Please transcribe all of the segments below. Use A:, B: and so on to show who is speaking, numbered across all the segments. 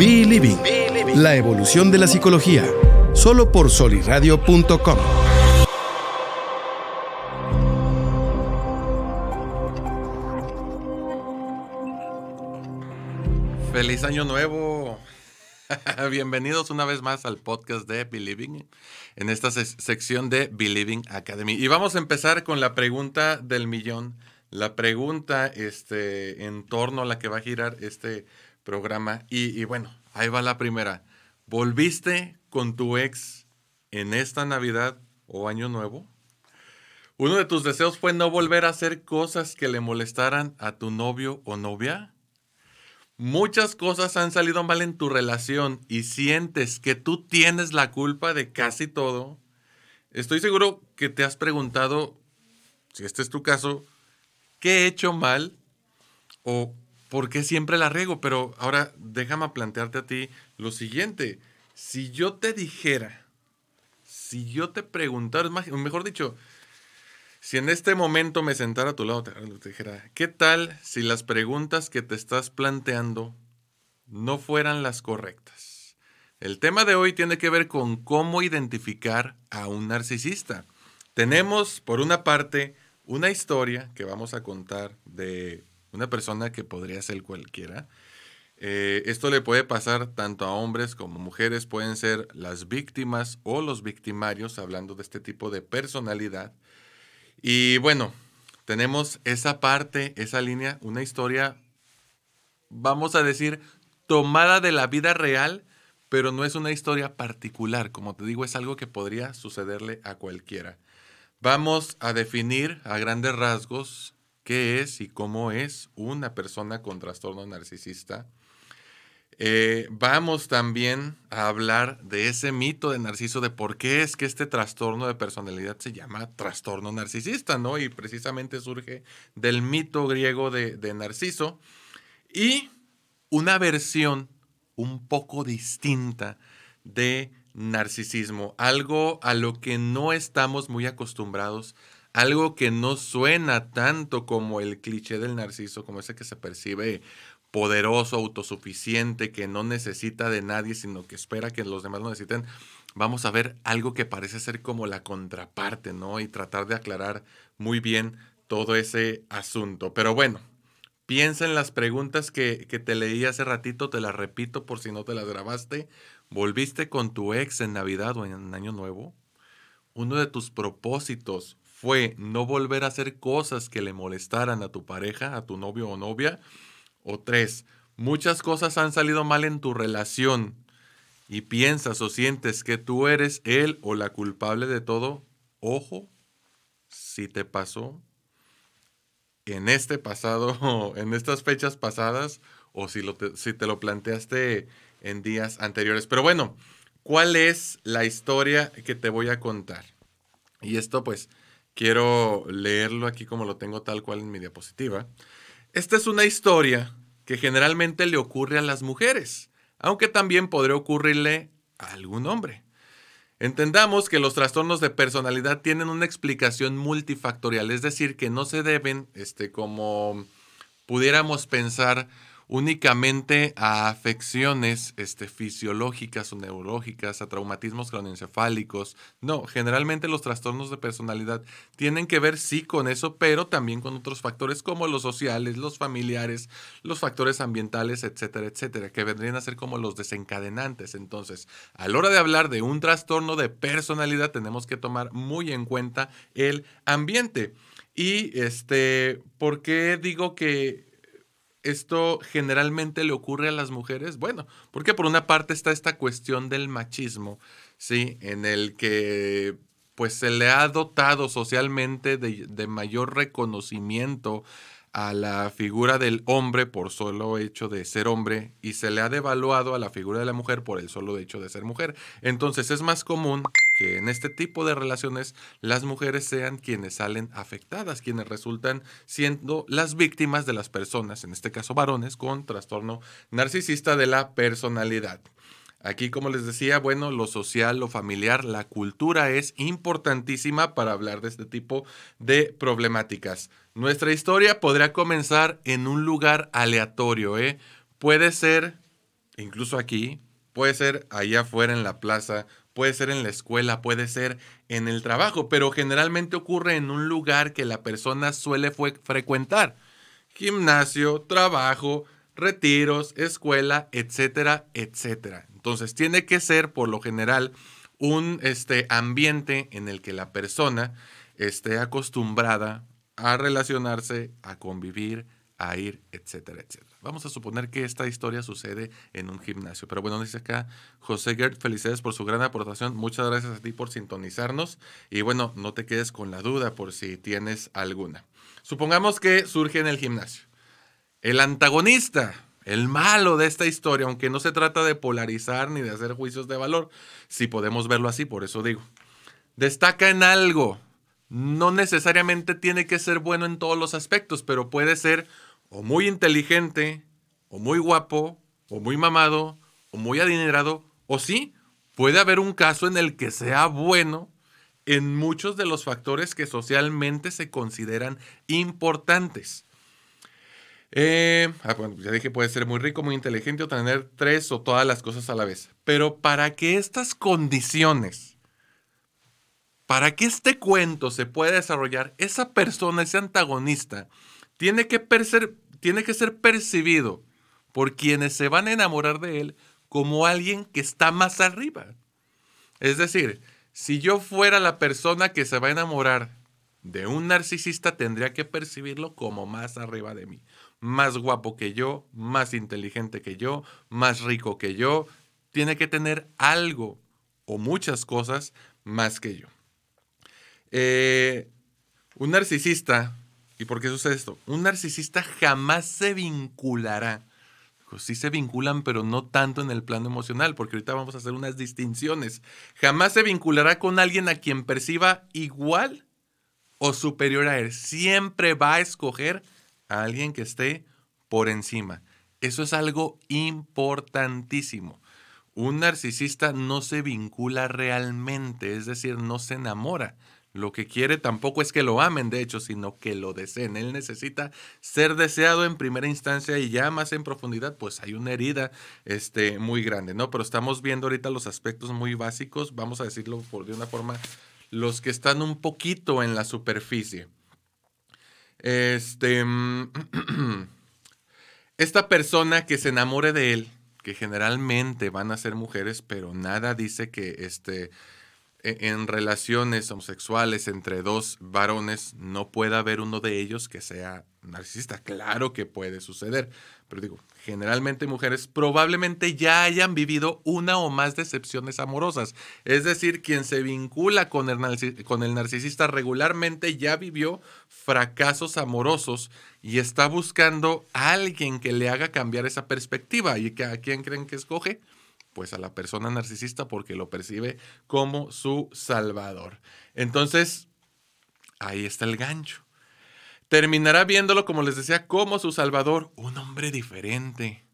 A: Be Living, la evolución de la psicología, solo por soliradio.com.
B: Feliz año nuevo. Bienvenidos una vez más al podcast de Believing, en esta sección de Believing Academy. Y vamos a empezar con la pregunta del millón, la pregunta este, en torno a la que va a girar este programa. Y, y bueno, ahí va la primera. ¿Volviste con tu ex en esta Navidad o Año Nuevo? ¿Uno de tus deseos fue no volver a hacer cosas que le molestaran a tu novio o novia? muchas cosas han salido mal en tu relación y sientes que tú tienes la culpa de casi todo, estoy seguro que te has preguntado, si este es tu caso, ¿qué he hecho mal? ¿O por qué siempre la riego? Pero ahora déjame plantearte a ti lo siguiente. Si yo te dijera, si yo te preguntara, mejor dicho, si en este momento me sentara a tu lado, te, dijera, ¿qué tal si las preguntas que te estás planteando no fueran las correctas? El tema de hoy tiene que ver con cómo identificar a un narcisista. Tenemos, por una parte, una historia que vamos a contar de una persona que podría ser cualquiera. Eh, esto le puede pasar tanto a hombres como mujeres, pueden ser las víctimas o los victimarios, hablando de este tipo de personalidad. Y bueno, tenemos esa parte, esa línea, una historia, vamos a decir, tomada de la vida real, pero no es una historia particular. Como te digo, es algo que podría sucederle a cualquiera. Vamos a definir a grandes rasgos qué es y cómo es una persona con trastorno narcisista eh, vamos también a hablar de ese mito de Narciso, de por qué es que este trastorno de personalidad se llama trastorno narcisista, ¿no? Y precisamente surge del mito griego de, de Narciso. Y una versión un poco distinta de narcisismo, algo a lo que no estamos muy acostumbrados, algo que no suena tanto como el cliché del narciso, como ese que se percibe poderoso, autosuficiente, que no necesita de nadie, sino que espera que los demás lo necesiten, vamos a ver algo que parece ser como la contraparte, ¿no? Y tratar de aclarar muy bien todo ese asunto. Pero bueno, piensa en las preguntas que, que te leí hace ratito, te las repito por si no te las grabaste. ¿Volviste con tu ex en Navidad o en Año Nuevo? Uno de tus propósitos fue no volver a hacer cosas que le molestaran a tu pareja, a tu novio o novia o tres, muchas cosas han salido mal en tu relación y piensas o sientes que tú eres él o la culpable de todo. Ojo, si te pasó en este pasado, en estas fechas pasadas, o si, te, si te lo planteaste en días anteriores. Pero bueno, ¿cuál es la historia que te voy a contar? Y esto pues quiero leerlo aquí como lo tengo tal cual en mi diapositiva. Esta es una historia que generalmente le ocurre a las mujeres, aunque también podría ocurrirle a algún hombre. Entendamos que los trastornos de personalidad tienen una explicación multifactorial, es decir, que no se deben, este, como pudiéramos pensar, únicamente a afecciones este, fisiológicas o neurológicas, a traumatismos cronoencefálicos. No, generalmente los trastornos de personalidad tienen que ver sí con eso, pero también con otros factores como los sociales, los familiares, los factores ambientales, etcétera, etcétera, que vendrían a ser como los desencadenantes. Entonces, a la hora de hablar de un trastorno de personalidad, tenemos que tomar muy en cuenta el ambiente. Y este, ¿por qué digo que esto generalmente le ocurre a las mujeres? Bueno, porque por una parte está esta cuestión del machismo, ¿sí? En el que pues se le ha dotado socialmente de, de mayor reconocimiento a la figura del hombre por solo hecho de ser hombre y se le ha devaluado a la figura de la mujer por el solo hecho de ser mujer. Entonces es más común que en este tipo de relaciones las mujeres sean quienes salen afectadas, quienes resultan siendo las víctimas de las personas, en este caso varones, con trastorno narcisista de la personalidad. Aquí, como les decía, bueno, lo social, lo familiar, la cultura es importantísima para hablar de este tipo de problemáticas. Nuestra historia podría comenzar en un lugar aleatorio, ¿eh? Puede ser incluso aquí, puede ser allá afuera en la plaza, puede ser en la escuela, puede ser en el trabajo, pero generalmente ocurre en un lugar que la persona suele frecuentar. Gimnasio, trabajo, retiros, escuela, etcétera, etcétera. Entonces tiene que ser, por lo general, un este, ambiente en el que la persona esté acostumbrada a relacionarse, a convivir, a ir, etcétera, etcétera. Vamos a suponer que esta historia sucede en un gimnasio. Pero bueno, dice acá José Gert, felicidades por su gran aportación. Muchas gracias a ti por sintonizarnos. Y bueno, no te quedes con la duda por si tienes alguna. Supongamos que surge en el gimnasio. El antagonista, el malo de esta historia, aunque no se trata de polarizar ni de hacer juicios de valor, si podemos verlo así, por eso digo. Destaca en algo. No necesariamente tiene que ser bueno en todos los aspectos, pero puede ser o muy inteligente, o muy guapo, o muy mamado, o muy adinerado, o sí, puede haber un caso en el que sea bueno en muchos de los factores que socialmente se consideran importantes. Eh, ah, ya dije, puede ser muy rico, muy inteligente o tener tres o todas las cosas a la vez. Pero para que estas condiciones, para que este cuento se pueda desarrollar, esa persona, ese antagonista, tiene que, tiene que ser percibido por quienes se van a enamorar de él como alguien que está más arriba. Es decir, si yo fuera la persona que se va a enamorar de un narcisista, tendría que percibirlo como más arriba de mí. Más guapo que yo, más inteligente que yo, más rico que yo. Tiene que tener algo o muchas cosas más que yo. Eh, un narcisista ¿Y por qué sucede esto? Un narcisista jamás se vinculará. Pues sí se vinculan, pero no tanto en el plano emocional, porque ahorita vamos a hacer unas distinciones. Jamás se vinculará con alguien a quien perciba igual o superior a él. Siempre va a escoger a alguien que esté por encima. Eso es algo importantísimo. Un narcisista no se vincula realmente, es decir, no se enamora. Lo que quiere tampoco es que lo amen, de hecho, sino que lo deseen. Él necesita ser deseado en primera instancia y ya más en profundidad, pues hay una herida este, muy grande, ¿no? Pero estamos viendo ahorita los aspectos muy básicos, vamos a decirlo por de una forma, los que están un poquito en la superficie. Este, esta persona que se enamore de él, que generalmente van a ser mujeres, pero nada dice que este en relaciones homosexuales entre dos varones no pueda haber uno de ellos que sea narcisista. Claro que puede suceder, pero digo, generalmente mujeres probablemente ya hayan vivido una o más decepciones amorosas. Es decir, quien se vincula con el, con el narcisista regularmente ya vivió fracasos amorosos y está buscando a alguien que le haga cambiar esa perspectiva. ¿Y a quién creen que escoge? Pues a la persona narcisista porque lo percibe como su salvador. Entonces, ahí está el gancho. Terminará viéndolo, como les decía, como su salvador, un hombre diferente.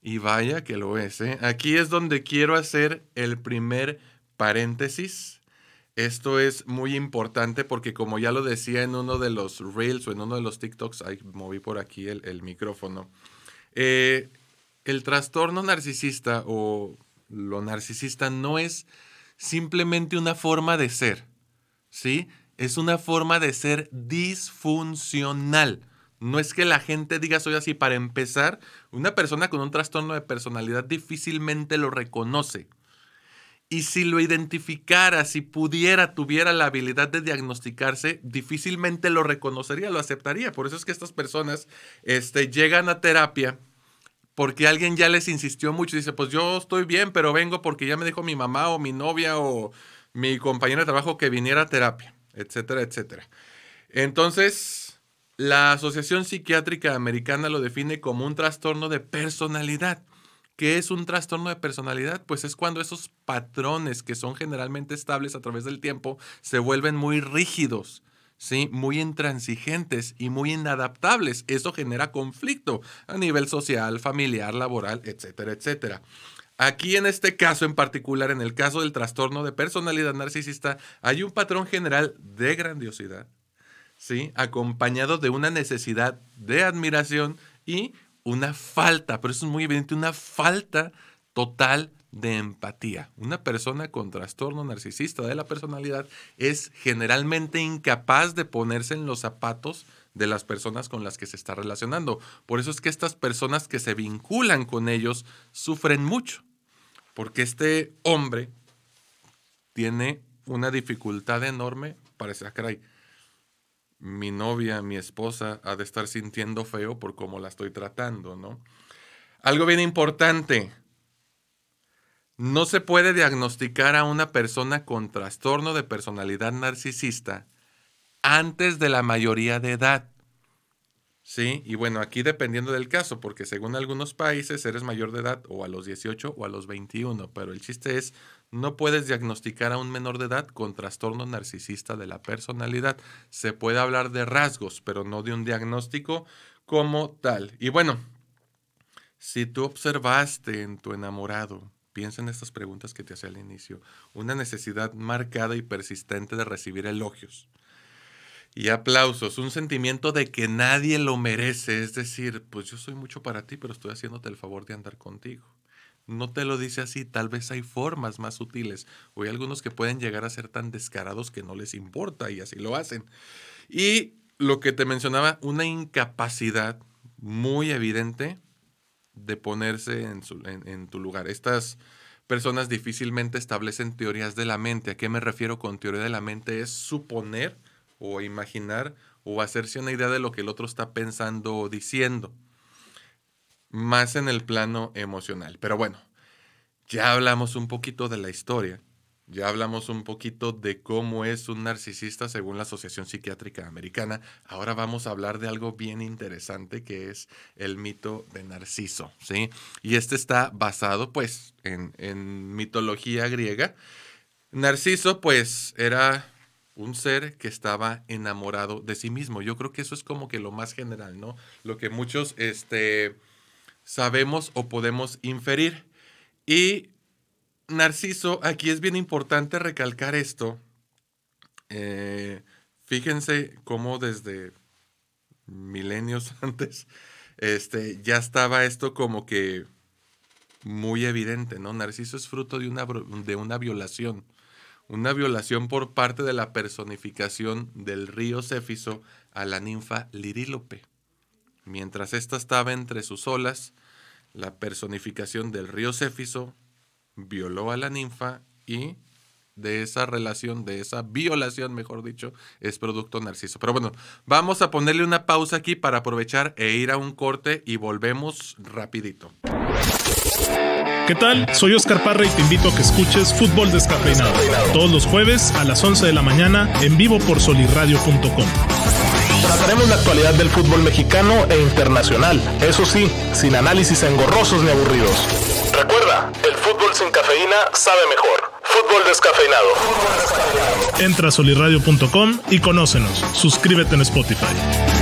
B: Y vaya que lo es. ¿eh? Aquí es donde quiero hacer el primer paréntesis. Esto es muy importante porque como ya lo decía en uno de los reels o en uno de los TikToks, ahí moví por aquí el, micrófono, eh, el trastorno narcisista o lo narcisista no es simplemente una forma de ser, ¿sí? Es una forma de ser disfuncional. No es que la gente diga soy así. Para empezar, una persona con un trastorno de personalidad difícilmente lo reconoce. Y si lo identificara, si pudiera, tuviera la habilidad de diagnosticarse, difícilmente lo reconocería, lo aceptaría. Por eso es que estas personas este, llegan a terapia porque alguien ya les insistió mucho y dice, pues yo estoy bien, pero vengo porque ya me dijo mi mamá o mi novia o mi compañero de trabajo que viniera a terapia, etcétera, etcétera. Entonces, la Asociación Psiquiátrica Americana lo define como un trastorno de personalidad. ¿Qué es un trastorno de personalidad? Pues es cuando esos patrones que son generalmente estables a través del tiempo se vuelven muy rígidos ¿sí? muy intransigentes y muy inadaptables. Eso genera conflicto a nivel social, familiar, laboral, etcétera, etcétera. Aquí en este caso en particular, en el caso del trastorno de personalidad narcisista, hay un patrón general de grandiosidad, ¿sí? acompañado de una necesidad de admiración y una falta, pero eso es muy evidente, una falta total de empatía. Una persona con trastorno narcisista de la personalidad es generalmente incapaz de ponerse en los zapatos de las personas con las que se está relacionando. Por eso es que estas personas que se vinculan con ellos sufren mucho, porque este hombre tiene una dificultad enorme para decir, ah, mi novia, mi esposa ha de estar sintiendo feo por cómo la estoy tratando, ¿no? Algo bien importante, no se puede diagnosticar a una persona con trastorno de personalidad narcisista antes de la mayoría de edad. Sí, y bueno, aquí dependiendo del caso, porque según algunos países eres mayor de edad o a los 18 o a los 21, pero el chiste es, no puedes diagnosticar a un menor de edad con trastorno narcisista de la personalidad. Se puede hablar de rasgos, pero no de un diagnóstico como tal. Y bueno, si tú observaste en tu enamorado Piensa en estas preguntas que te hacía al inicio. Una necesidad marcada y persistente de recibir elogios y aplausos, un sentimiento de que nadie lo merece, es decir, pues yo soy mucho para ti, pero estoy haciéndote el favor de andar contigo. No te lo dice así, tal vez hay formas más sutiles o hay algunos que pueden llegar a ser tan descarados que no les importa y así lo hacen. Y lo que te mencionaba, una incapacidad muy evidente de ponerse en, tu lugar. Estas personas difícilmente establecen teorías de la mente. ¿A qué me refiero con teoría de la mente? Es suponer o imaginar o hacerse una idea de lo que el otro está pensando o diciendo. Más en el plano emocional. Pero bueno, ya hablamos un poquito de la historia ya hablamos un poquito de cómo es un narcisista según la Asociación Psiquiátrica Americana. Ahora vamos a hablar de algo bien interesante que es el mito de Narciso, ¿sí? Y este está basado pues en, en mitología griega. Narciso pues era un ser que estaba enamorado de sí mismo. Yo creo que eso es como que lo más general, ¿no? Lo que muchos este, sabemos o podemos inferir. Y Narciso, aquí es bien importante recalcar esto. Eh, fíjense cómo desde milenios antes este, ya estaba esto como que muy evidente, ¿no? Narciso es fruto de una, de una violación, una violación por parte de la personificación del río Céfiso a la ninfa Lirílope. Mientras ésta estaba entre sus olas, la personificación del río Céfiso violó a la ninfa y de esa relación, de esa violación, mejor dicho, es producto narciso. Pero bueno, vamos a ponerle una pausa aquí para aprovechar e ir a un corte y volvemos rapidito.
C: ¿Qué tal? Soy Oscar Parra y te invito a que escuches Fútbol Descafeinado todos los jueves a las 11 de la mañana en vivo por solirradio.com.
D: Trataremos la actualidad del fútbol mexicano e internacional, eso sí, sin análisis engorrosos ni aburridos. Recuerda, el fútbol sin cafeína sabe mejor. Fútbol descafeinado.
C: Entra a solirradio.com y conócenos. Suscríbete en Spotify.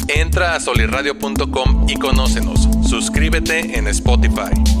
B: Entra a solirradio.com y conócenos. Suscríbete en Spotify.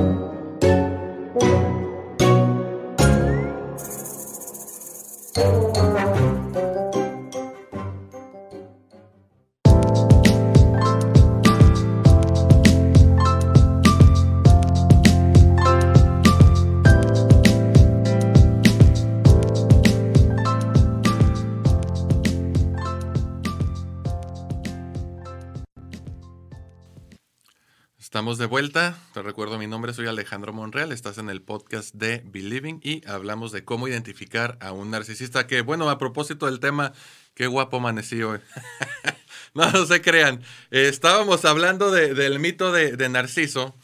E: Thank you.
B: Estamos de vuelta. Te recuerdo mi nombre, soy Alejandro Monreal. Estás en el podcast de Believing y hablamos de cómo identificar a un narcisista. Que bueno, a propósito del tema, qué guapo amanecí no, se crean. estábamos hablando del mito de Narciso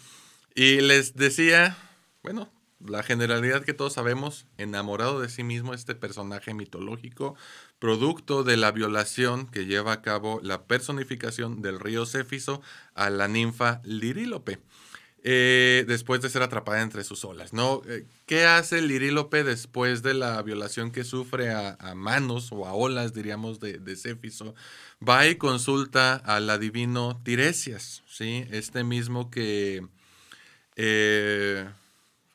B: y les decía, bueno, la generalidad que todos sabemos, enamorado de sí mismo, este personaje mitológico, producto de la violación que lleva a cabo la personificación del río Céfiso a la ninfa Lirílope. Eh, después de ser atrapada entre sus olas, ¿no? Eh, ¿Qué hace Lirílope después de la violación que sufre a, manos o a olas, diríamos, de, de Céfiso? Va y consulta al adivino Tiresias, ¿sí? Este mismo que... Eh,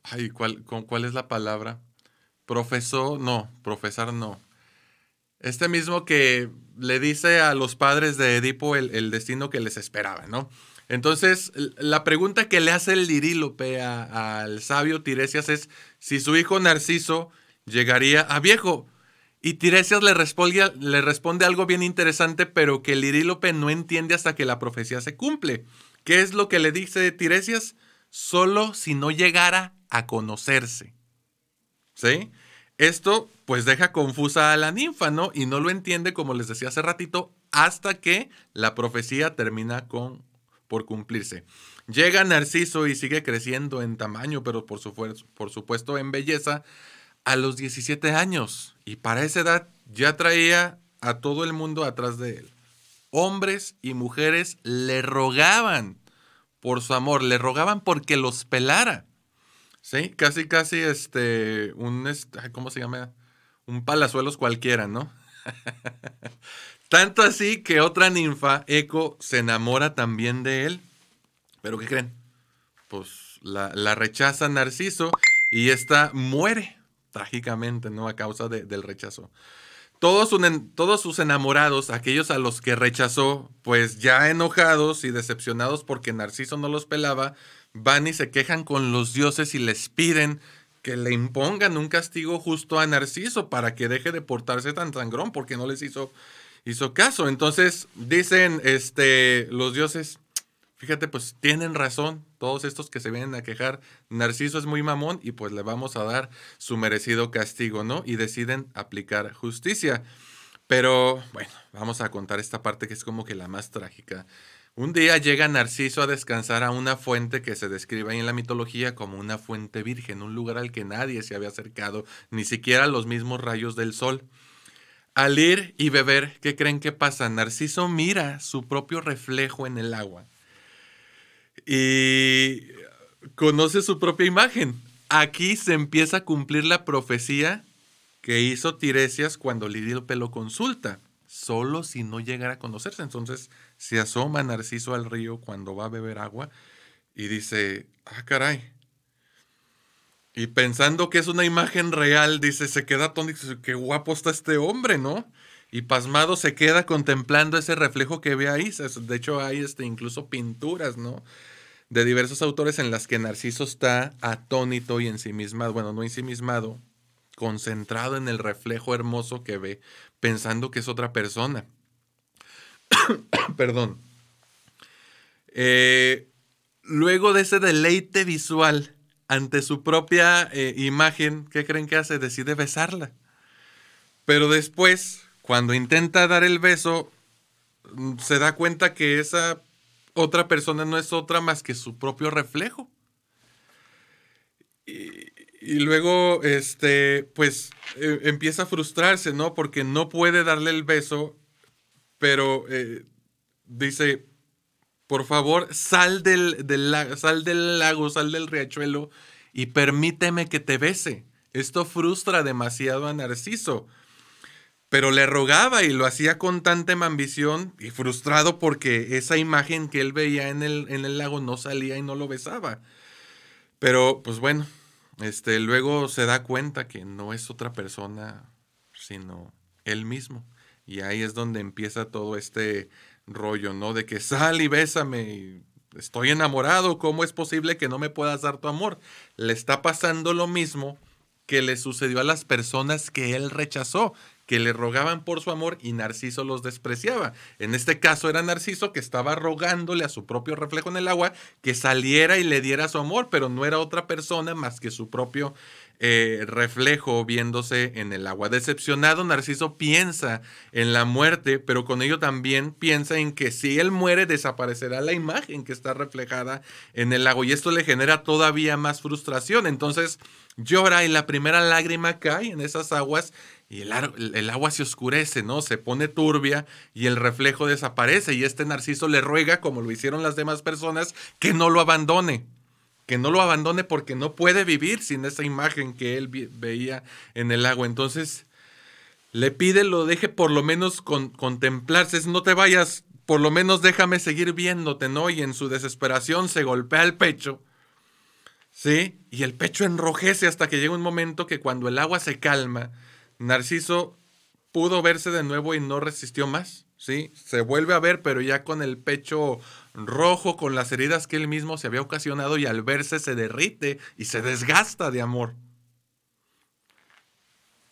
B: ay, ¿cuál, ¿cuál es la palabra? Profesó, no, profesar no. Este mismo que le dice a los padres de Edipo el, destino que les esperaba, ¿no? Entonces, la pregunta que le hace el Lirílope al sabio Tiresias es si su hijo Narciso llegaría a viejo. Y Tiresias le responde, algo bien interesante, pero que el Lirílope no entiende hasta que la profecía se cumple. ¿Qué es lo que le dice Tiresias? Solo si no llegara a conocerse. ¿Sí? Esto pues deja confusa a la ninfa, ¿no? Y no lo entiende, como les decía hace ratito, hasta que la profecía termina con, por cumplirse. Llega Narciso y sigue creciendo en tamaño, pero por, su, por supuesto en belleza, a los 17 años. Y para esa edad ya traía a todo el mundo atrás de él. Hombres y mujeres le rogaban por su amor, le rogaban porque los pelara. Sí, casi, casi este, un, ¿cómo se llama? Un palazuelos cualquiera, ¿no? Tanto así que otra ninfa, Eco, se enamora también de él. Pero ¿qué creen? Pues la, rechaza Narciso y esta muere trágicamente, ¿no? A causa del rechazo. Todos, todos, sus enamorados, aquellos a los que rechazó, pues ya enojados y decepcionados porque Narciso no los pelaba, van y se quejan con los dioses y les piden que le impongan un castigo justo a Narciso para que deje de portarse tan sangrón porque no les hizo, hizo caso. Entonces dicen este, los dioses, fíjate, pues tienen razón todos estos que se vienen a quejar. Narciso es muy mamón y pues le vamos a dar su merecido castigo, ¿no? Y deciden aplicar justicia. Pero bueno, vamos a contar esta parte que es como que la más trágica. Un día llega Narciso a descansar a una fuente que se describe ahí en la mitología como una fuente virgen, un lugar al que nadie se había acercado, ni siquiera los mismos rayos del sol. Al ir y beber, ¿qué creen que pasa? Narciso mira su propio reflejo en el agua y conoce su propia imagen. Aquí se empieza a cumplir la profecía que hizo Tiresias cuando Lidíope lo consulta, solo si no llegara a conocerse. Entonces, se asoma Narciso al río cuando va a beber agua y dice, ah, caray. Y pensando que es una imagen real, dice, se queda tónico, qué guapo está este hombre, ¿no? Y pasmado se queda contemplando ese reflejo que ve ahí. De hecho, hay este, incluso pinturas, ¿no? De diversos autores en las que Narciso está atónito y ensimismado, bueno, no ensimismado, concentrado en el reflejo hermoso que ve, pensando que es otra persona. Perdón. Eh, luego de ese deleite visual ante su propia eh, imagen, ¿qué creen que hace? Decide besarla. Pero después, cuando intenta dar el beso, mm, se da cuenta que esa otra persona no es otra más que su propio reflejo. Y, luego, este, pues, eh, empieza a frustrarse, ¿no? Porque no puede darle el beso pero eh, dice, por favor, sal del, sal del lago, sal del riachuelo y permíteme que te bese. Esto frustra demasiado a Narciso. Pero le rogaba y lo hacía con tanta ambición y frustrado porque esa imagen que él veía en el, en el lago no salía y no lo besaba. Pero, pues bueno, este, luego se da cuenta que no es otra persona, sino él mismo. Y ahí es donde empieza todo este rollo, ¿no? De que sal y bésame. estoy enamorado. ¿Cómo es posible que no me puedas dar tu amor? Le está pasando lo mismo que le sucedió a las personas que él rechazó, que le rogaban por su amor y Narciso los despreciaba. En este caso era Narciso que estaba rogándole a su propio reflejo en el agua que saliera y le diera su amor, pero no era otra persona más que su propio eh, reflejo viéndose en el agua. Decepcionado, Narciso piensa en la muerte, pero con ello también piensa en que si él muere desaparecerá la imagen que está reflejada en el lago y esto le genera todavía más frustración. Entonces llora y la primera lágrima cae en esas aguas y el, el, agua se oscurece, ¿no? Se pone turbia y el reflejo desaparece y este Narciso le ruega, como lo hicieron las demás personas, que no lo abandone que no lo abandone porque no puede vivir sin esa imagen que él veía en el agua. Entonces le pide lo deje por lo menos con, contemplarse, no te vayas, por lo menos déjame seguir viéndote, ¿no? Y en su desesperación se golpea el pecho, ¿sí? Y el pecho enrojece hasta que llega un momento que cuando el agua se calma, Narciso pudo verse de nuevo y no resistió más, ¿sí? Se vuelve a ver, pero ya con el pecho rojo con las heridas que él mismo se había ocasionado y al verse se derrite y se desgasta de amor.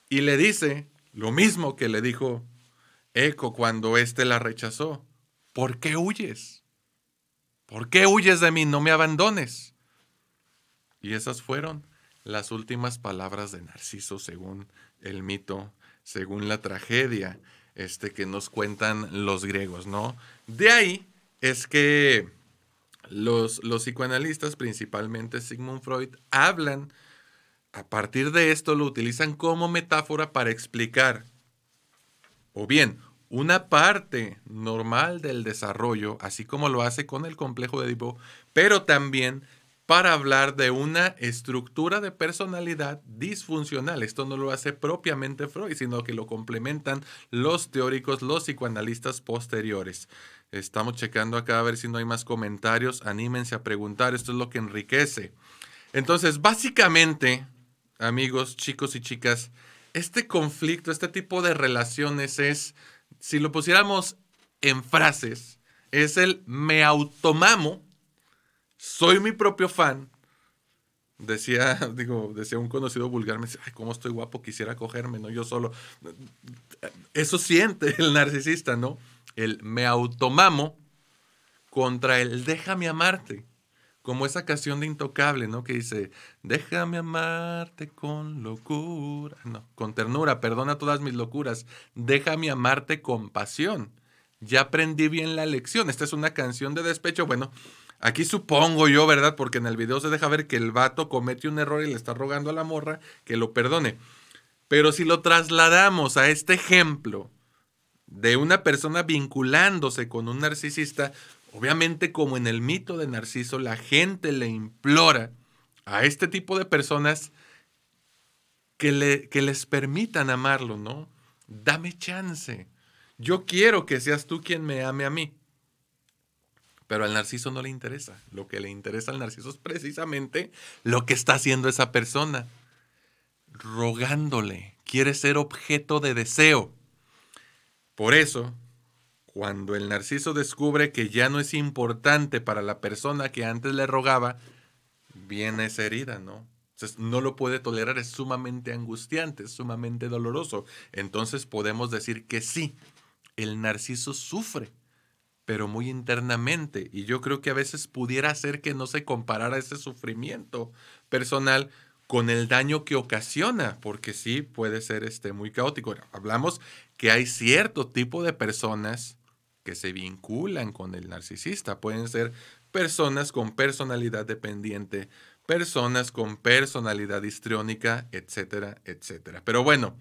B: Y le dice lo mismo que le dijo Eco cuando éste la rechazó. ¿Por qué huyes? ¿Por qué huyes de mí? No me abandones. Y esas fueron las últimas palabras de Narciso según el mito, según la tragedia este que nos cuentan los griegos, ¿no? De ahí es que los, los psicoanalistas, principalmente Sigmund Freud, hablan, a partir de esto lo utilizan como metáfora para explicar, o bien, una parte normal del desarrollo, así como lo hace con el complejo de Edipo, pero también para hablar de una estructura de personalidad disfuncional. Esto no lo hace propiamente Freud, sino que lo complementan los teóricos, los psicoanalistas posteriores. Estamos checando acá a ver si no hay más comentarios. Anímense a preguntar, esto es lo que enriquece. Entonces, básicamente, amigos, chicos y chicas, este conflicto, este tipo de relaciones es, si lo pusiéramos en frases, es el me automamo, soy mi propio fan. Decía, digo, decía un conocido vulgar, me decía, ay, cómo estoy guapo, quisiera cogerme, ¿no? Yo solo. Eso siente el narcisista, ¿no? El me automamo contra el déjame amarte. Como esa canción de Intocable, ¿no? Que dice, déjame amarte con locura, no, con ternura, perdona todas mis locuras, déjame amarte con pasión. Ya aprendí bien la lección. Esta es una canción de despecho. Bueno, aquí supongo yo, ¿verdad? Porque en el video se deja ver que el vato comete un error y le está rogando a la morra que lo perdone. Pero si lo trasladamos a este ejemplo de una persona vinculándose con un narcisista, obviamente como en el mito de Narciso, la gente le implora a este tipo de personas que, le, que les permitan amarlo, ¿no? Dame chance. Yo quiero que seas tú quien me ame a mí. Pero al narciso no le interesa. Lo que le interesa al narciso es precisamente lo que está haciendo esa persona. Rogándole. Quiere ser objeto de deseo. Por eso, cuando el narciso descubre que ya no es importante para la persona que antes le rogaba, viene esa herida, ¿no? Entonces, no lo puede tolerar, es sumamente angustiante, es sumamente doloroso. Entonces podemos decir que sí, el narciso sufre, pero muy internamente. Y yo creo que a veces pudiera ser que no se comparara ese sufrimiento personal con el daño que ocasiona, porque sí puede ser este, muy caótico. Hablamos que hay cierto tipo de personas que se vinculan con el narcisista. Pueden ser personas con personalidad dependiente, personas con personalidad histriónica, etcétera, etcétera. Pero bueno,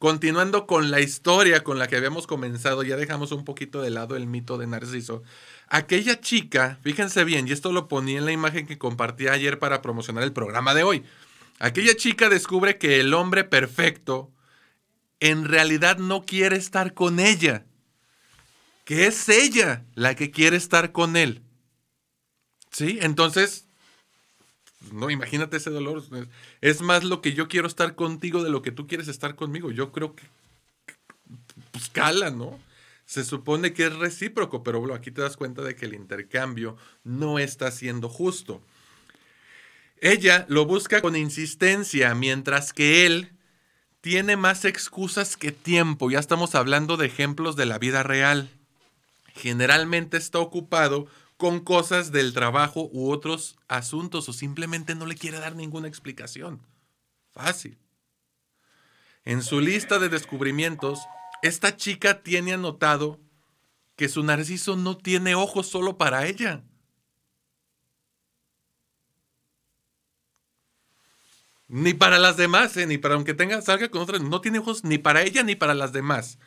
B: continuando con la historia con la que habíamos comenzado, ya dejamos un poquito de lado el mito de Narciso. Aquella chica, fíjense bien, y esto lo ponía en la imagen que compartí ayer para promocionar el programa de hoy. Aquella chica descubre que el hombre perfecto en realidad no quiere estar con ella, que es ella la que quiere estar con él. ¿Sí? Entonces, no, imagínate ese dolor. Es más lo que yo quiero estar contigo de lo que tú quieres estar conmigo. Yo creo que, pues cala, ¿no? Se supone que es recíproco, pero aquí te das cuenta de que el intercambio no está siendo justo. Ella lo busca con insistencia, mientras que él tiene más excusas que tiempo. Ya estamos hablando de ejemplos de la vida real. Generalmente está ocupado con cosas del trabajo u otros asuntos o simplemente no le quiere dar ninguna explicación. Fácil. En su lista de descubrimientos, esta chica tiene anotado que su narciso no tiene ojos solo para ella. Ni para las demás, eh, ni para aunque tenga, salga con otras, no tiene ojos ni para ella ni para las demás.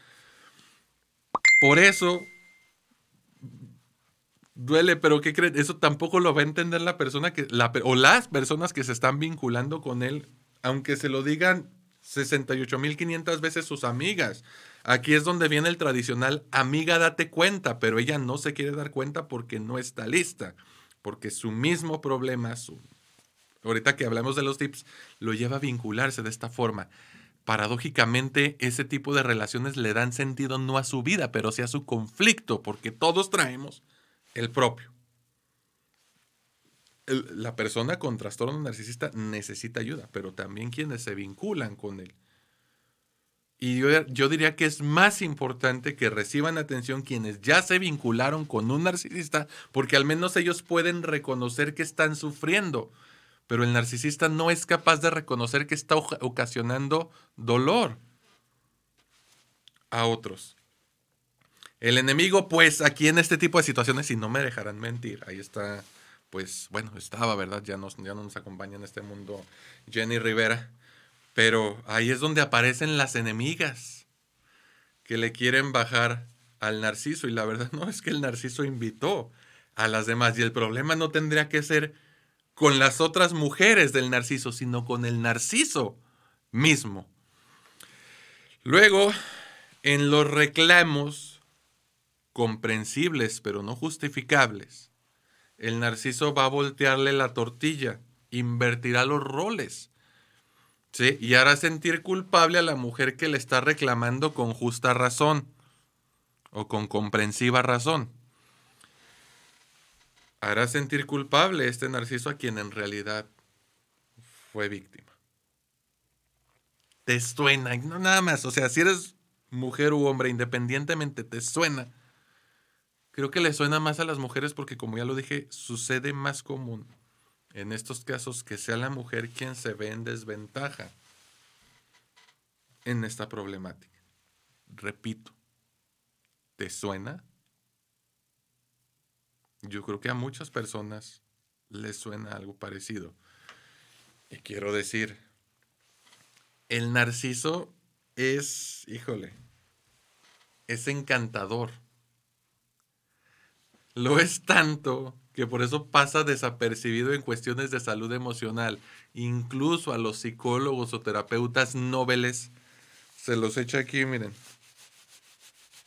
B: Por eso duele, pero ¿qué creen? Eso tampoco lo va a entender la persona que, la, o las personas que se están vinculando con él, aunque se lo digan 68.500 veces sus amigas. Aquí es donde viene el tradicional, amiga, date cuenta, pero ella no se quiere dar cuenta porque no está lista, porque su mismo problema, su ahorita que hablamos de los tips, lo lleva a vincularse de esta forma. Paradójicamente, ese tipo de relaciones le dan sentido no a su vida, pero sí a su conflicto, porque todos traemos el propio. la persona con trastorno narcisista necesita ayuda, pero también quienes se vinculan con él. Y yo, yo, diría que es más importante que reciban atención quienes ya se vincularon con un narcisista, porque al menos ellos pueden reconocer que están sufriendo pero el narcisista no es capaz de reconocer que está ocasionando dolor a otros. El enemigo, pues, aquí en este tipo de situaciones, y no me dejarán mentir, ahí está, pues, bueno, estaba, ¿verdad? Ya, nos, ya no nos acompaña en este mundo Jenny Rivera, pero ahí es donde aparecen las enemigas que le quieren bajar al narciso, y la verdad no es que el narciso invitó a las demás, y el problema no tendría que ser con las otras mujeres del narciso, sino con el narciso mismo. Luego, en los reclamos comprensibles pero no justificables, el narciso va a voltearle la tortilla, invertirá los roles. ¿sí? Y hará sentir culpable a la mujer que le está reclamando con justa razón o con comprensiva razón hará sentir culpable este narciso a quien en realidad fue víctima. Te suena, no nada más, o sea, si eres mujer u hombre, independientemente, te suena. Creo que le suena más a las mujeres porque, como ya lo dije, sucede más común en estos casos que sea la mujer quien se ve en desventaja en esta problemática. Repito, ¿te suena? Yo creo que a muchas personas les suena algo parecido. Y quiero decir, el narciso es, híjole, es encantador. Lo es tanto que por eso pasa desapercibido en cuestiones de salud emocional. Incluso a los psicólogos o terapeutas nobles se los echa aquí, miren,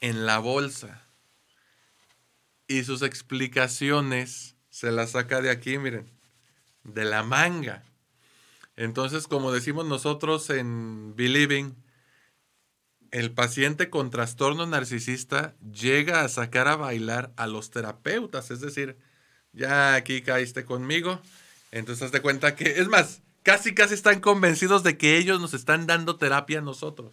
B: en la bolsa y sus explicaciones se las saca de aquí, miren, de la manga. Entonces, como decimos nosotros en Believing, el paciente con trastorno narcisista llega a sacar a bailar a los terapeutas, es decir, ya aquí caíste conmigo, entonces hazte cuenta que, es más, casi casi están convencidos de que ellos nos están dando terapia a nosotros.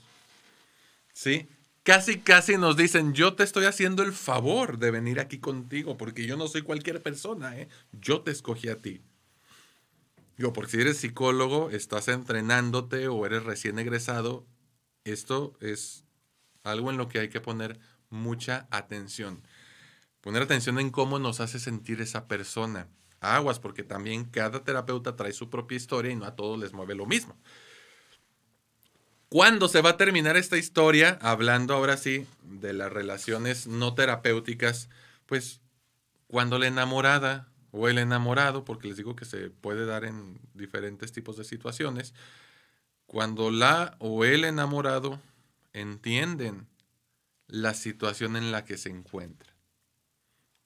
B: ¿Sí? Casi, casi nos dicen, yo te estoy haciendo el favor de venir aquí contigo, porque yo no soy cualquier persona, ¿eh? yo te escogí a ti. Yo, porque si eres psicólogo, estás entrenándote o eres recién egresado, esto es algo en lo que hay que poner mucha atención. Poner atención en cómo nos hace sentir esa persona. Aguas, porque también cada terapeuta trae su propia historia y no a todos les mueve lo mismo. ¿Cuándo se va a terminar esta historia? Hablando ahora sí de las relaciones no terapéuticas, pues cuando la enamorada o el enamorado, porque les digo que se puede dar en diferentes tipos de situaciones, cuando la o el enamorado entienden la situación en la que se encuentra.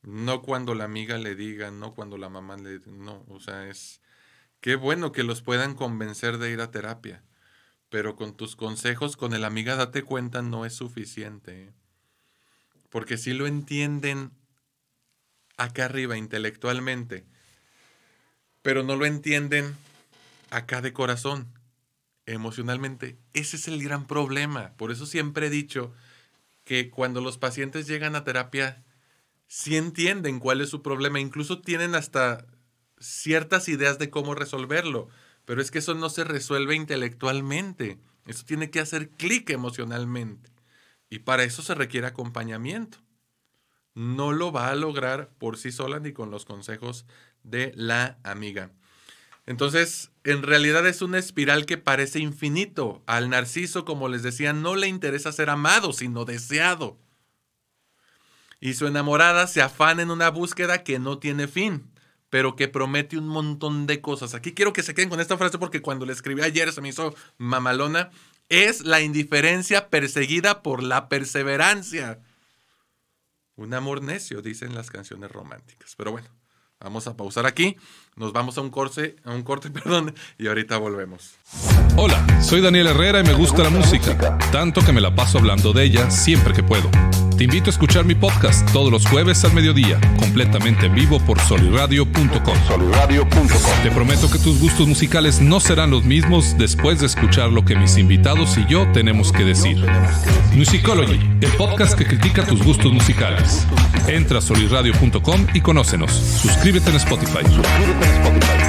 B: No cuando la amiga le diga, no cuando la mamá le no, o sea, es qué bueno que los puedan convencer de ir a terapia pero con tus consejos, con el amiga date cuenta, no es suficiente. Porque si lo entienden acá arriba intelectualmente, pero no lo entienden acá de corazón. emocionalmente. Ese es el gran problema. Por eso siempre he dicho que cuando los pacientes llegan a terapia, sí entienden cuál es su problema, incluso tienen hasta ciertas ideas de cómo resolverlo, pero es que eso no se resuelve intelectualmente, eso tiene que hacer clic emocionalmente y para eso se requiere acompañamiento. No lo va a lograr por sí sola ni con los consejos de la amiga. Entonces, en realidad es una espiral que parece infinito. Al narciso, como les decía, no le interesa ser amado, sino deseado. Y su enamorada se afana en una búsqueda que no tiene fin, pero que promete un montón de cosas. Aquí quiero que se queden con esta frase porque cuando la escribí ayer se me hizo mamalona. Es la indiferencia perseguida por la perseverancia. Un amor necio, dicen las canciones románticas. Pero bueno, Vamos a pausar aquí, nos vamos a un corte, a un corte, perdón, y ahorita volvemos.
F: Hola, soy Daniel Herrera y me gusta la música, tanto que me la paso hablando de ella siempre que puedo. Te invito a escuchar mi podcast todos los jueves al mediodía, completamente en vivo por soliradio.com. Te prometo que tus gustos musicales no serán los mismos después de escuchar lo que mis invitados y yo tenemos que decir. Musicology, el podcast que critica tus gustos musicales. Entra a soliradio.com y conócenos. Suscríbete en Spotify. Suscríbete en Spotify.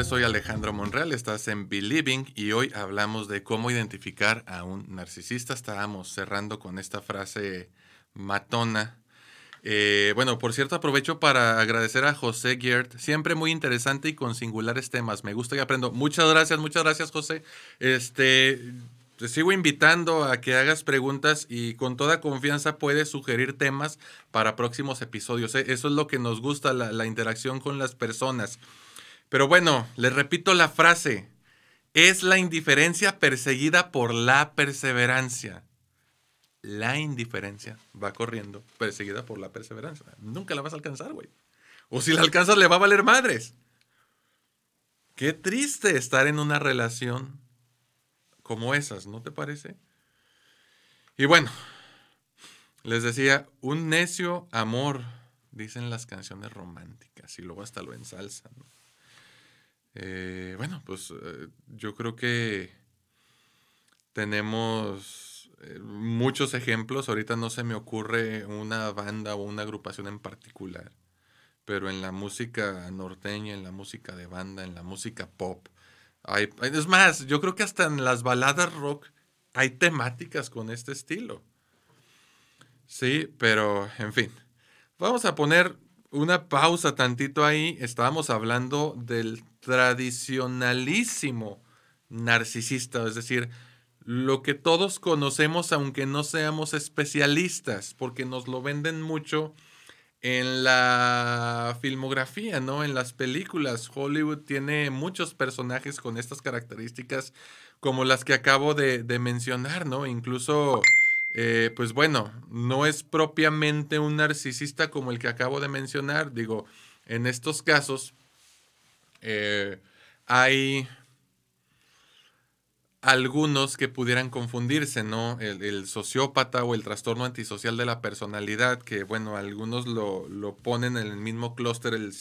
B: Soy Alejandro Monreal, estás en Believing y hoy hablamos de cómo identificar a un narcisista. Estábamos cerrando con esta frase matona. Eh, bueno, por cierto, aprovecho para agradecer a José Giert, siempre muy interesante y con singulares temas. Me gusta y aprendo. Muchas gracias, muchas gracias, José. Este, te sigo invitando a que hagas preguntas y con toda confianza puedes sugerir temas para próximos episodios. ¿eh? Eso es lo que nos gusta, la interacción con las personas. Pero bueno, les repito la frase. Es la indiferencia perseguida por la perseverancia. La indiferencia va corriendo perseguida por la perseverancia. Nunca la vas a alcanzar, güey. O si la alcanzas, le va a valer madres. Qué triste estar en una relación como esas, ¿no te parece? Y bueno, les decía, un necio amor, dicen las canciones románticas, y luego hasta lo ensalzan. ¿no? Eh, bueno, pues eh, yo creo que tenemos eh, muchos ejemplos. Ahorita no se me ocurre una banda o una agrupación en particular, pero en la música norteña, en la música de banda, en la música pop, hay, es más, yo creo que hasta en las baladas rock hay temáticas con este estilo. Sí, pero en fin. Vamos a poner una pausa tantito ahí. Estábamos hablando del tradicionalísimo narcisista, es decir, lo que todos conocemos aunque no seamos especialistas, porque nos lo venden mucho en la filmografía, ¿no? En las películas, Hollywood tiene muchos personajes con estas características como las que acabo de, mencionar, ¿no? Incluso, eh, pues bueno, no es propiamente un narcisista como el que acabo de mencionar, digo, en estos casos eh, hay algunos que pudieran confundirse, ¿no? El, sociópata o el trastorno antisocial de la personalidad, que bueno, algunos lo, ponen en el mismo clúster, el,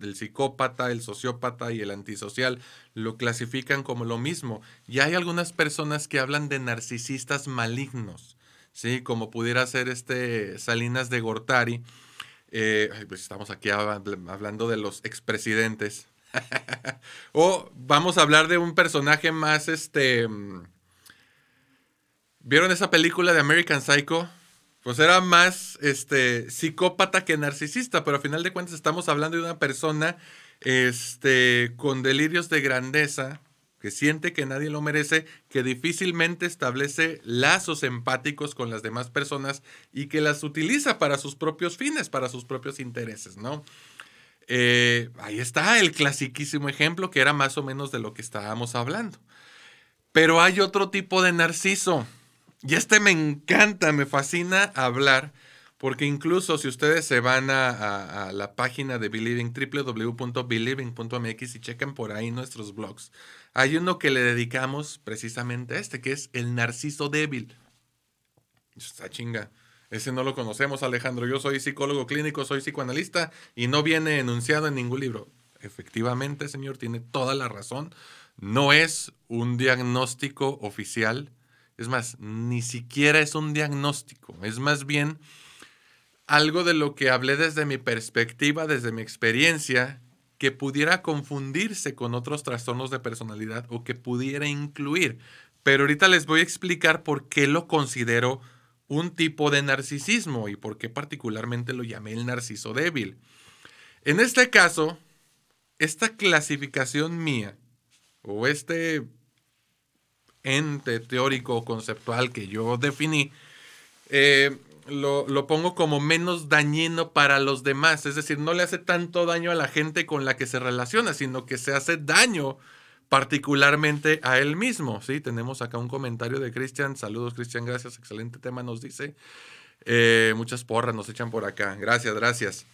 B: el psicópata, el sociópata y el antisocial, lo clasifican como lo mismo. Y hay algunas personas que hablan de narcisistas malignos, ¿sí? Como pudiera ser este Salinas de Gortari. Eh, pues estamos aquí hablando de los expresidentes, o vamos a hablar de un personaje más, este... Mm, ¿Vieron esa película de American Psycho? Pues era más este, psicópata que narcisista, pero a final de cuentas estamos hablando de una persona este, con delirios de grandeza, que siente que nadie lo merece, que difícilmente establece lazos empáticos con las demás personas y que las utiliza para sus propios fines, para sus propios intereses, ¿no? Eh, ahí está el clasiquísimo ejemplo que era más o menos de lo que estábamos hablando. Pero hay otro tipo de narciso. Y este me encanta, me fascina hablar, porque incluso si ustedes se van a, la página de Believing, www.believing.mx y chequen por ahí nuestros blogs, hay uno que le dedicamos precisamente a este, que es el narciso débil. Está chinga. Ese no lo conocemos, Alejandro. Yo soy psicólogo clínico, soy psicoanalista y no viene enunciado en ningún libro. Efectivamente, señor, tiene toda la razón. No es un diagnóstico oficial. Es más, ni siquiera es un diagnóstico. Es más bien algo de lo que hablé desde mi perspectiva, desde mi experiencia, que pudiera confundirse con otros trastornos de personalidad o que pudiera incluir. Pero ahorita les voy a explicar por qué lo considero un tipo de narcisismo y por qué particularmente lo llamé el narciso débil. En este caso, esta clasificación mía o este ente teórico conceptual que yo definí, eh, lo, lo, pongo como menos dañino para los demás. Es decir, no le hace tanto daño a la gente con la que se relaciona, sino que se hace daño particularmente a él mismo. ¿sí? Tenemos acá un comentario de Cristian. Saludos, Cristian, gracias. Excelente tema, nos dice. Eh, muchas porras nos echan por acá. Gracias, gracias.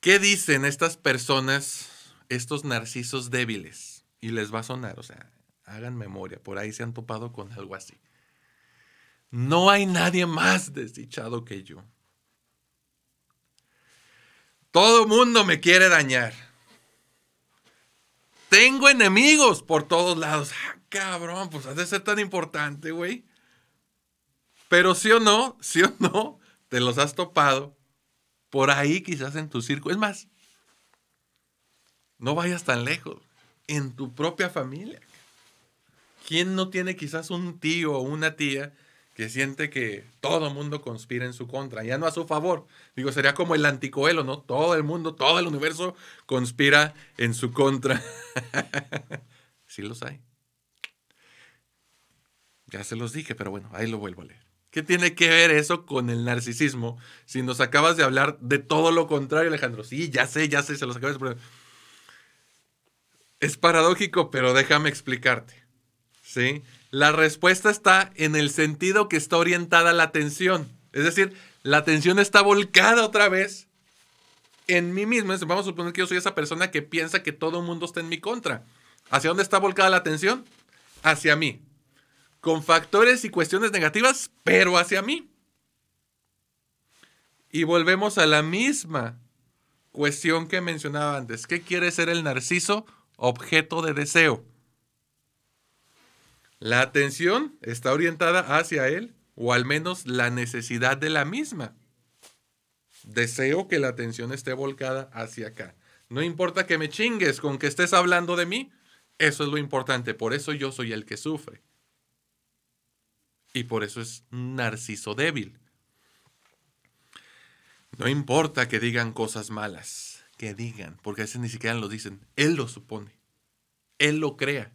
B: ¿Qué dicen estas personas, estos narcisos débiles? Y les va a sonar, o sea, hagan memoria, por ahí se han topado con algo así. No hay nadie más desdichado que yo. Todo mundo me quiere dañar. Tengo enemigos por todos lados. Ah, cabrón, pues has de ser tan importante, güey. Pero sí o no, sí o no, te los has topado por ahí quizás en tu circo. Es más, no vayas tan lejos. En tu propia familia. ¿Quién no tiene quizás un tío o una tía que siente que todo el mundo conspira en su contra, ya no a su favor. Digo, sería como el anticoelo, ¿no? Todo el mundo, todo el universo conspira en su contra. sí los hay. Ya se los dije, pero bueno, ahí lo vuelvo a leer. ¿Qué tiene que ver eso con el narcisismo? Si nos acabas de hablar de todo lo contrario, Alejandro. Sí, ya sé, ya sé, se los acabas de... Es paradójico, pero déjame explicarte. ¿Sí? La respuesta está en el sentido que está orientada la atención. Es decir, la atención está volcada otra vez en mí mismo. Vamos a suponer que yo soy esa persona que piensa que todo el mundo está en mi contra. ¿Hacia dónde está volcada la atención? Hacia mí. Con factores y cuestiones negativas, pero hacia mí. Y volvemos a la misma cuestión que mencionaba antes. ¿Qué quiere ser el narciso? Objeto de deseo. La atención está orientada hacia él, o al menos la necesidad de la misma. Deseo que la atención esté volcada hacia acá. No importa que me chingues con que estés hablando de mí, eso es lo importante. Por eso yo soy el que sufre. Y por eso es narciso débil. No importa que digan cosas malas, que digan, porque a veces ni siquiera lo dicen. Él lo supone. Él lo crea.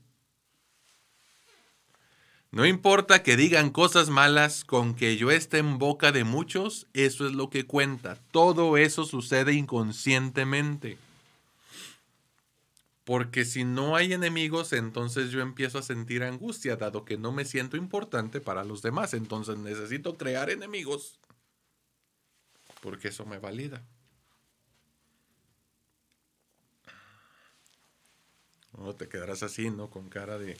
B: No importa que digan cosas malas, con que yo esté en boca de muchos, eso es lo que cuenta. Todo eso sucede inconscientemente. Porque si no hay enemigos, entonces yo empiezo a sentir angustia, dado que no me siento importante para los demás. Entonces necesito crear enemigos, porque eso me valida. No te quedarás así, ¿no? Con cara de...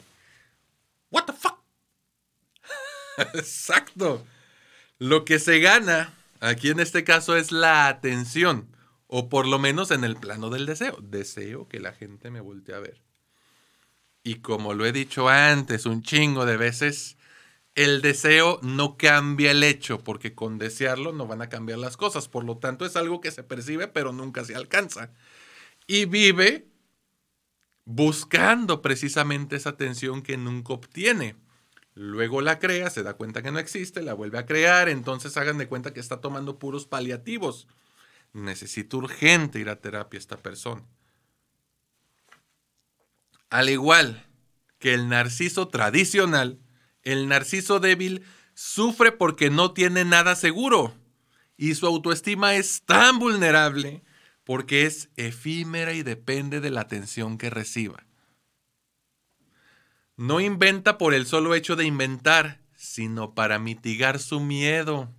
B: ¿What the fuck? Exacto. Lo que se gana aquí en este caso es la atención, o por lo menos en el plano del deseo. Deseo que la gente me voltee a ver. Y como lo he dicho antes un chingo de veces, el deseo no cambia el hecho, porque con desearlo no van a cambiar las cosas. Por lo tanto, es algo que se percibe, pero nunca se alcanza. Y vive buscando precisamente esa atención que nunca obtiene. Luego la crea, se da cuenta que no existe, la vuelve a crear, entonces hagan de cuenta que está tomando puros paliativos. Necesita urgente ir a terapia esta persona. Al igual que el narciso tradicional, el narciso débil sufre porque no tiene nada seguro y su autoestima es tan vulnerable porque es efímera y depende de la atención que reciba. No inventa por el solo hecho de inventar, sino para mitigar su miedo,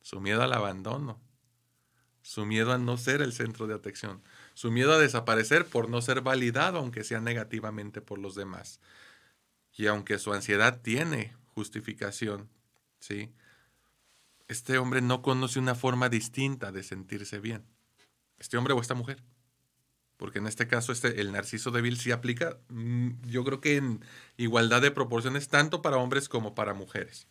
B: su miedo al abandono, su miedo a no ser el centro de atención, su miedo a desaparecer por no ser validado, aunque sea negativamente por los demás. Y aunque su ansiedad tiene justificación, ¿sí? Este hombre no conoce una forma distinta de sentirse bien. Este hombre o esta mujer porque en este caso este, el narciso débil sí aplica, mm, yo creo que en igualdad de proporciones, tanto para hombres como para mujeres.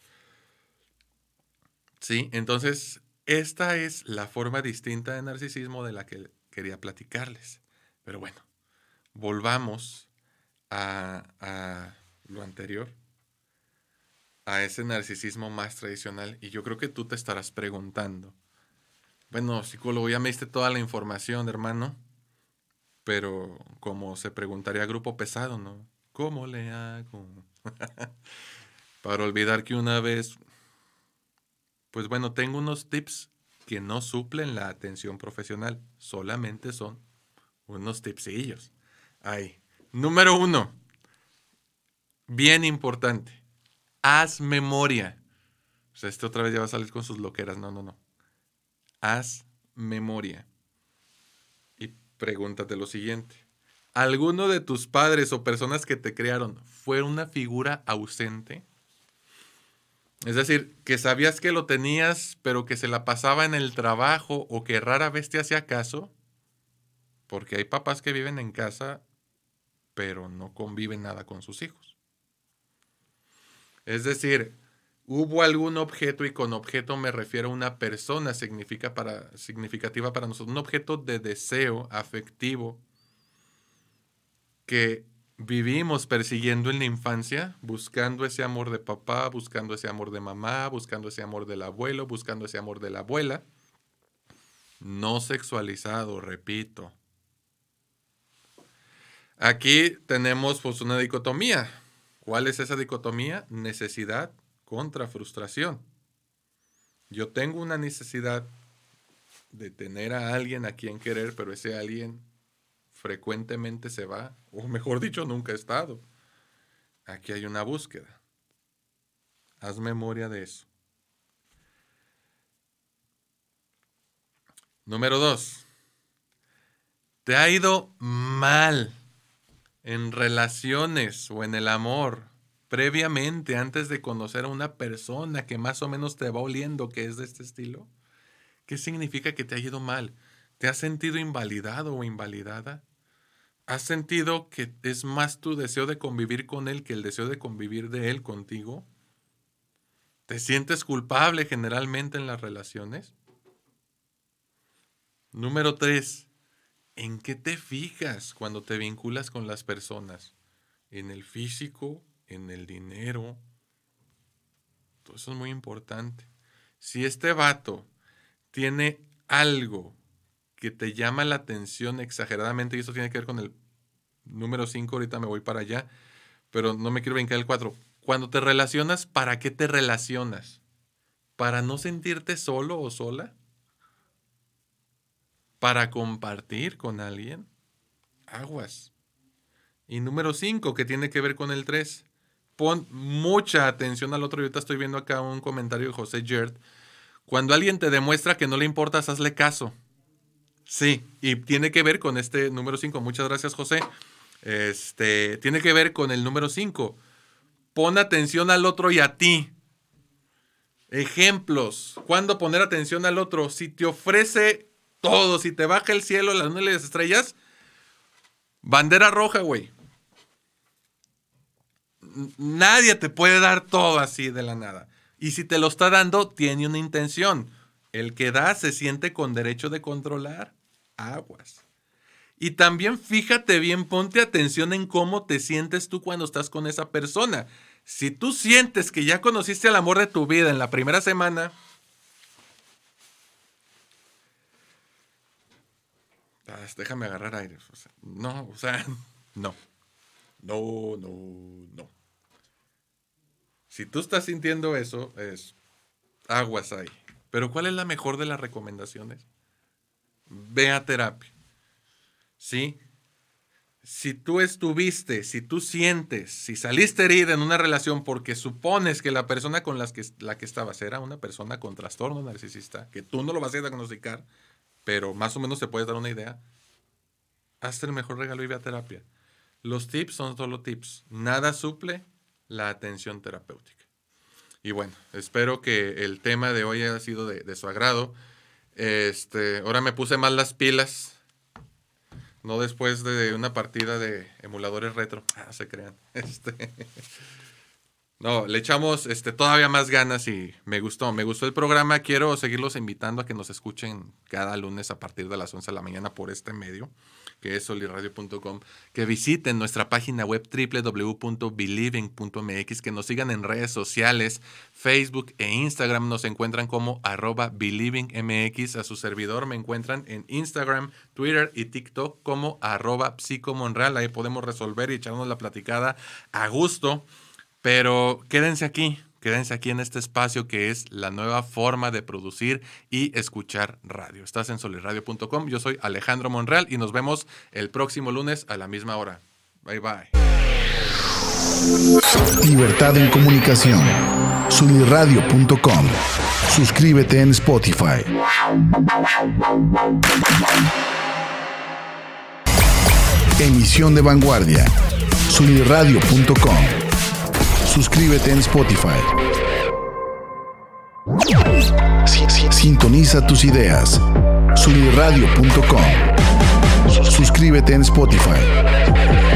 B: Sí, entonces esta es la forma distinta de narcisismo de la que quería platicarles. Pero bueno, volvamos a, a lo anterior, a ese narcisismo más tradicional. Y yo creo que tú te estarás preguntando, bueno, psicólogo, ya me diste toda la información, hermano pero como se preguntaría grupo pesado, ¿no? ¿Cómo le hago? Para olvidar que una vez, pues bueno, tengo unos tips que no suplen la atención profesional, solamente son unos tipsillos. Ahí. Número uno, bien importante, haz memoria. O sea, este otra vez ya va a salir con sus loqueras. No, no, no. Haz memoria pregúntate lo siguiente. ¿Alguno de tus padres o personas que te crearon fue una figura ausente? Es decir, que sabías que lo tenías, pero que se la pasaba en el trabajo o que rara vez te hacía caso. Porque hay papás que viven en casa, pero no conviven nada con sus hijos. Es decir, hubo algún objeto, y con objeto me refiero a una persona significa para, significativa para nosotros, un objeto de deseo afectivo que vivimos persiguiendo en la infancia, buscando ese amor de papá, buscando ese amor de mamá, buscando ese amor del abuelo, buscando ese amor de la abuela, no sexualizado, repito. Aquí tenemos pues una dicotomía. ¿Cuál es esa dicotomía? Necesidad contra frustración. Yo tengo una necesidad de tener a alguien a quien querer, pero ese alguien frecuentemente se va, o mejor dicho, nunca ha estado. Aquí hay una búsqueda. Haz memoria de eso. Número dos. Te ha ido mal en relaciones o en el amor previamente, antes de conocer a una persona que más o menos te va oliendo que es de este estilo? ¿Qué significa que te ha ido mal? ¿Te has sentido invalidado o invalidada? ¿Has sentido que es más tu deseo de convivir con él que el deseo de convivir de él contigo? ¿Te sientes culpable generalmente en las relaciones? Número tres, ¿en qué te fijas cuando te vinculas con las personas? ¿En el físico, en el dinero. Todo eso es muy importante. Si este vato tiene algo que te llama la atención exageradamente, y eso tiene que ver con el número 5, ahorita me voy para allá, pero no me quiero brincar el 4. cuando te relacionas, ¿para qué te relacionas? ¿Para no sentirte solo o sola? ¿Para compartir con alguien? Aguas. Y número 5, que tiene que ver con el 3. Pon mucha atención al otro. Yo ahorita estoy viendo acá un comentario de José Gert. Cuando alguien te demuestra que no le importas, hazle caso. Sí, y tiene que ver con este número 5. Muchas gracias, José. Este, tiene que ver con el número 5. Pon atención al otro y a ti. Ejemplos. ¿Cuándo poner atención al otro? Si te ofrece todo, si te baja el cielo, las nubes y las estrellas, bandera roja, güey. Nadie te puede dar todo así de la nada. Y si te lo está dando, tiene una intención. El que da se siente con derecho de controlar aguas. Y también fíjate bien, ponte atención en cómo te sientes tú cuando estás con esa persona. Si tú sientes que ya conociste al amor de tu vida en la primera semana, déjame agarrar aire. no, o sea, no. No, no, no. Si tú estás sintiendo eso, es aguas ahí. Pero ¿cuál es la mejor de las recomendaciones? ve a terapia. ¿Sí? Si tú estuviste, si tú sientes, si saliste herida en una relación porque supones que la persona con las que, la que estabas era una persona con trastorno narcisista, que tú no lo vas a diagnosticar, pero más o menos te puedes dar una idea, hazte el mejor regalo y ve a terapia. Los tips son solo tips. Nada suple la atención terapéutica. Y bueno, espero que el tema de hoy haya sido de su agrado. Este, ahora me puse mal las pilas. No después de una partida de emuladores retro. Ah, se crean. Este. No, le echamos este, todavía más ganas y me gustó, me gustó el programa. Quiero seguirlos invitando a que nos escuchen cada lunes a partir de las 11 de la mañana por este medio, que es soliradio.com, que visiten nuestra página web www.believing.mx, que nos sigan en redes sociales, Facebook e Instagram, nos encuentran como arroba believingmx, a su servidor me encuentran en Instagram, Twitter y TikTok como arroba psicomonreal, ahí podemos resolver y echarnos la platicada a gusto. Pero quédense aquí, quédense aquí en este espacio que es la nueva forma de producir y escuchar radio. Estás en solirradio.com, yo soy Alejandro Monreal y nos vemos el próximo lunes a la misma hora. Bye bye.
A: Libertad en comunicación. Solirradio.com. Suscríbete en Spotify. Emisión de vanguardia. Suscríbete en Spotify. Sintoniza tus ideas. Suniradio.com. Suscríbete en Spotify.